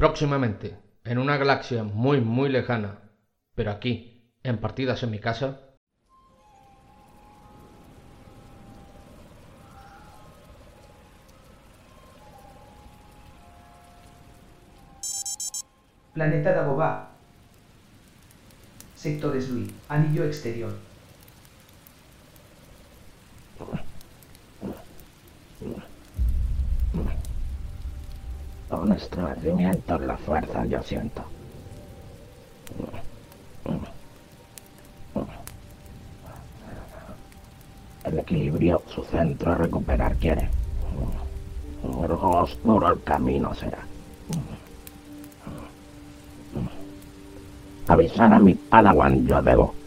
Próximamente, en una galaxia muy muy lejana, pero aquí, en partidas en mi casa, Planeta Dagobah. Sectores Lui, anillo exterior. Un estremecimiento en la fuerza, yo siento. El equilibrio, su centro a recuperar quiere. Oscuro el camino será. Avisar a mi padawan yo debo.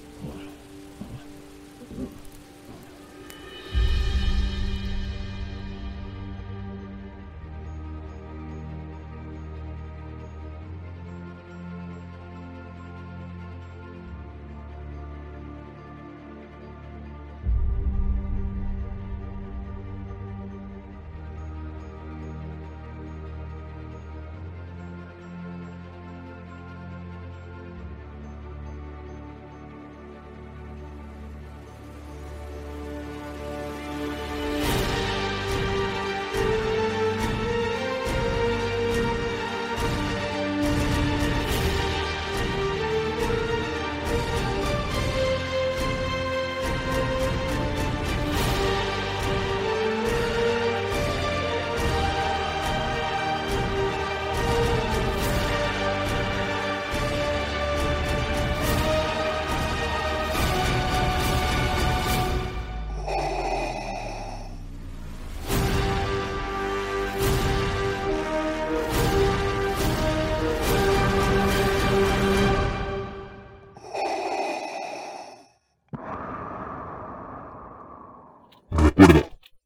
Recuerda,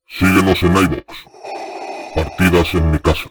síguenos en iVoox. Partidas en mi casa.